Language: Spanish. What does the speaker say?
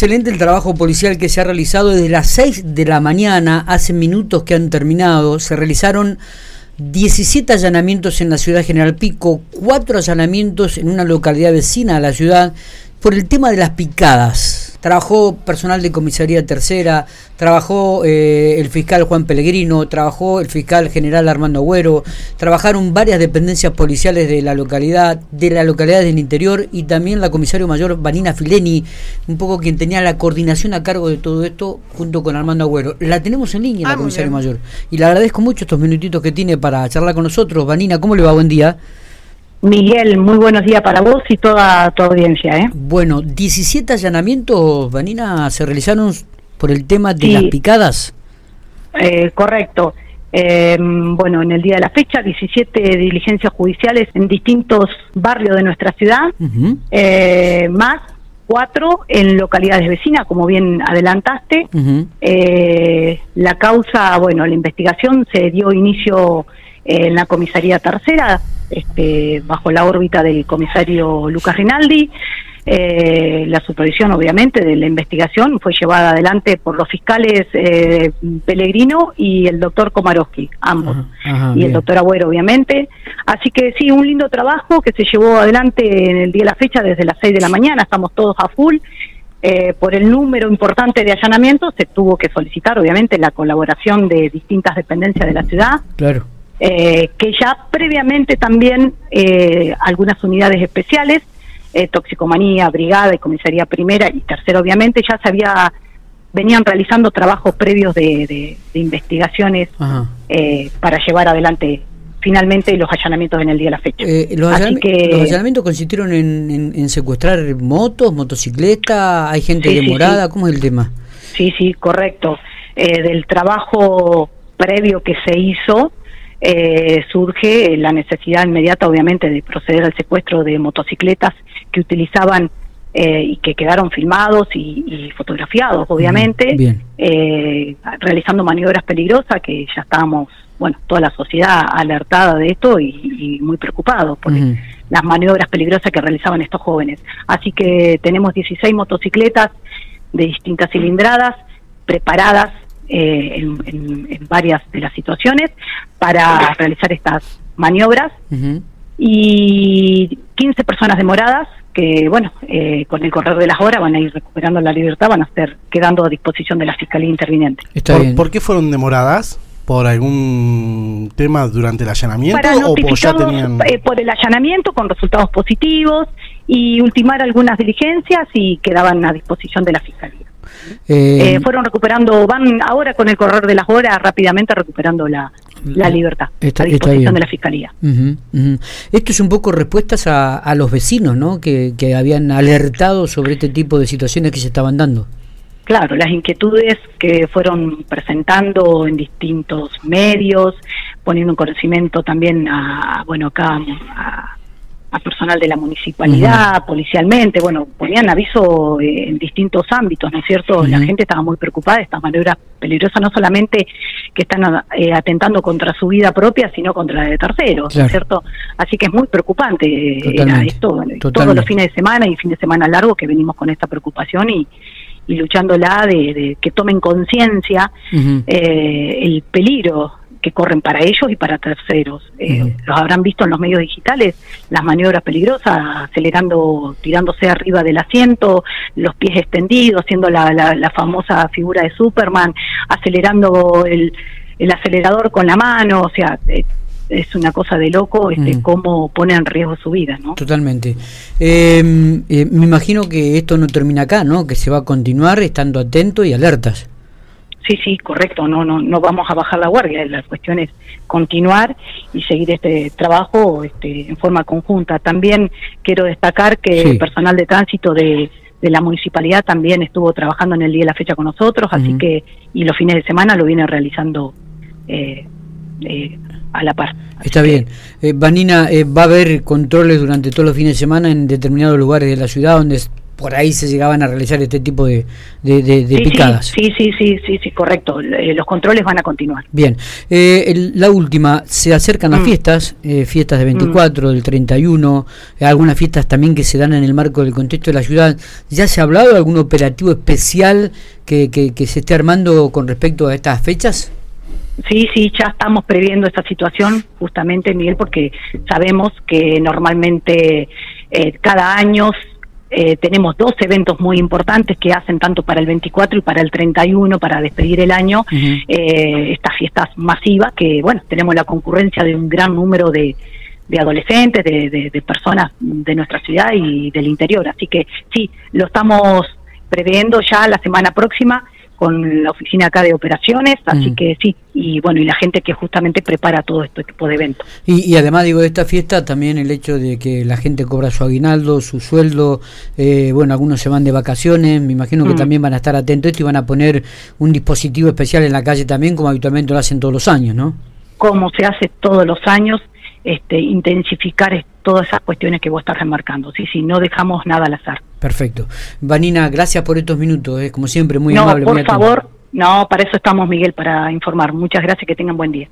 excelente el trabajo policial que se ha realizado desde las 6 de la mañana, hace minutos que han terminado. Se realizaron 17 allanamientos en la ciudad General Pico, 4 allanamientos en una localidad vecina a la ciudad por el tema de las picadas. Trabajó personal de comisaría tercera, trabajó eh, el fiscal Juan Pellegrino, trabajó el fiscal general Armando Agüero, trabajaron varias dependencias policiales de la localidad, de la localidad del interior y también la comisario mayor Vanina Fileni, un poco quien tenía la coordinación a cargo de todo esto junto con Armando Agüero. La tenemos en línea, la ah, comisario mayor, y le agradezco mucho estos minutitos que tiene para charlar con nosotros. Vanina, ¿cómo le va? Buen día. Miguel, muy buenos días para vos y toda tu audiencia. ¿eh? Bueno, 17 allanamientos, Vanina, se realizaron por el tema de las picadas. Eh, correcto. Eh, bueno, en el día de la fecha, 17 diligencias judiciales en distintos barrios de nuestra ciudad, eh, más cuatro en localidades vecinas, como bien adelantaste. Eh, la causa, bueno, la investigación se dio inicio en la comisaría tercera, este, bajo la órbita del comisario Lucas Rinaldi. Eh, la supervisión, obviamente, de la investigación fue llevada adelante por los fiscales eh, Pellegrino y el doctor Komarowski, ambos, y el doctor Agüero, obviamente. Así que sí, un lindo trabajo que se llevó adelante en el día de la fecha desde las 6 de la mañana, estamos todos a full. Eh, por el número importante de allanamientos se tuvo que solicitar, obviamente, la colaboración de distintas dependencias de la ciudad. Claro eh, que ya previamente también eh, algunas unidades especiales, eh, toxicomanía, brigada y comisaría primera y tercera obviamente, ya se había venían realizando trabajos previos de, investigaciones para llevar adelante finalmente los allanamientos en el día de la fecha. los, allanamientos consistieron en, secuestrar motos, motocicletas, hay gente demorada, ¿cómo es el tema? Sí, sí, correcto. del trabajo previo que se hizo, eh, surge la necesidad inmediata, obviamente, de proceder al secuestro de motocicletas que utilizaban eh, y que quedaron filmados y, fotografiaados, obviamente, eh, realizando maniobras peligrosas que ya estábamos, bueno, toda la sociedad alertada de esto y, muy preocupados por las maniobras peligrosas que realizaban estos jóvenes. Así que tenemos 16 motocicletas de distintas cilindradas preparadas eh, en, varias de las situaciones para realizar estas maniobras y 15 personas demoradas que, bueno, eh, con el correr de las horas van a ir recuperando la libertad, van a estar quedando a disposición de la Fiscalía Interviniente. ¿Por, qué fueron demoradas? ¿Por algún tema durante el allanamiento o por ya tenían...? Eh, por el allanamiento con resultados positivos y ultimar algunas diligencias y quedaban a disposición de la Fiscalía. Eh, eh, fueron recuperando, van ahora con el correr de las horas rápidamente recuperando la, libertad a disposición de la Fiscalía. Esto es un poco respuestas a, los vecinos ¿no? Que, que habían alertado sobre este tipo de situaciones que se estaban dando. Claro, las inquietudes que fueron presentando en distintos medios, poniendo un conocimiento también a, bueno, acá a, a personal de la municipalidad, policialmente, bueno, ponían aviso eh, en distintos ámbitos, ¿no es cierto? La gente estaba muy preocupada de estas maniobras peligrosas, no solamente que están eh, atentando contra su vida propia, sino contra la de terceros, ¿no es cierto? Así que es muy preocupante eh, era esto, todos los fines de semana y fin de semana largo que venimos con esta preocupación y, y luchándola de, de que tomen conciencia el peligro que corren para ellos y para terceros. Eh, los habrán visto en los medios digitales, las maniobras peligrosas, acelerando, tirándose arriba del asiento, los pies extendidos, haciendo la, la, famosa figura de Superman, acelerando el, el, acelerador con la mano, o sea, eh, es una cosa de loco este, cómo pone en riesgo su vida, ¿no? Totalmente. Em, eh, me imagino que esto no termina acá, ¿no? Que se va a continuar estando atentos y alertas. Sí, sí, correcto, no, no, no vamos a bajar la guardia, la cuestión es continuar y seguir este trabajo este, en forma conjunta. También quiero destacar que el personal de tránsito de, de, la municipalidad también estuvo trabajando en el día de la fecha con nosotros, así que, y los fines de semana lo viene realizando eh, eh, a la par. Está bien. Eh, Vanina, ¿va a haber controles durante todos los fines de semana en determinados lugares de la ciudad donde por ahí se llegaban a realizar este tipo de, de, picadas. Sí, sí, sí, sí, sí, correcto. Eh, los controles van a continuar. Bien. Eh, la última, se acercan las mm. fiestas, eh, fiestas de 24, mm. del 31, algunas fiestas también que se dan en el marco del contexto de la ciudad. ¿Ya se ha hablado de algún operativo especial que, que, que se esté armando con respecto a estas fechas? Sí, sí, ya estamos previendo esta situación justamente, Miguel, porque sabemos que normalmente eh, cada año eh, tenemos dos eventos muy importantes que hacen tanto para el 24 y para el 31 para despedir el año. Eh, estas fiestas masivas que bueno tenemos la concurrencia de un gran número de, de adolescentes de, de, personas de nuestra ciudad y del interior. Así que sí lo estamos previendo ya la semana próxima con la oficina acá de operaciones, así mm. que sí, y bueno, y la gente que justamente prepara todo este tipo de eventos. Y, además, digo, de esta fiesta también el hecho de que la gente cobra su aguinaldo, su sueldo, eh, bueno, algunos se van de vacaciones, me imagino que mm. también van a estar atentos y van a poner un dispositivo especial en la calle también, como habitualmente lo hacen todos los años, ¿no? Como se hace todos los años, este, intensificar todas esas cuestiones que vos estás remarcando. Sí, sí, no dejamos nada al azar. Perfecto. Vanina, gracias por estos minutos, eh, como siempre, muy no, amable. Por favor, no, para eso estamos, Miguel, para informar. Muchas gracias, que tengan buen día.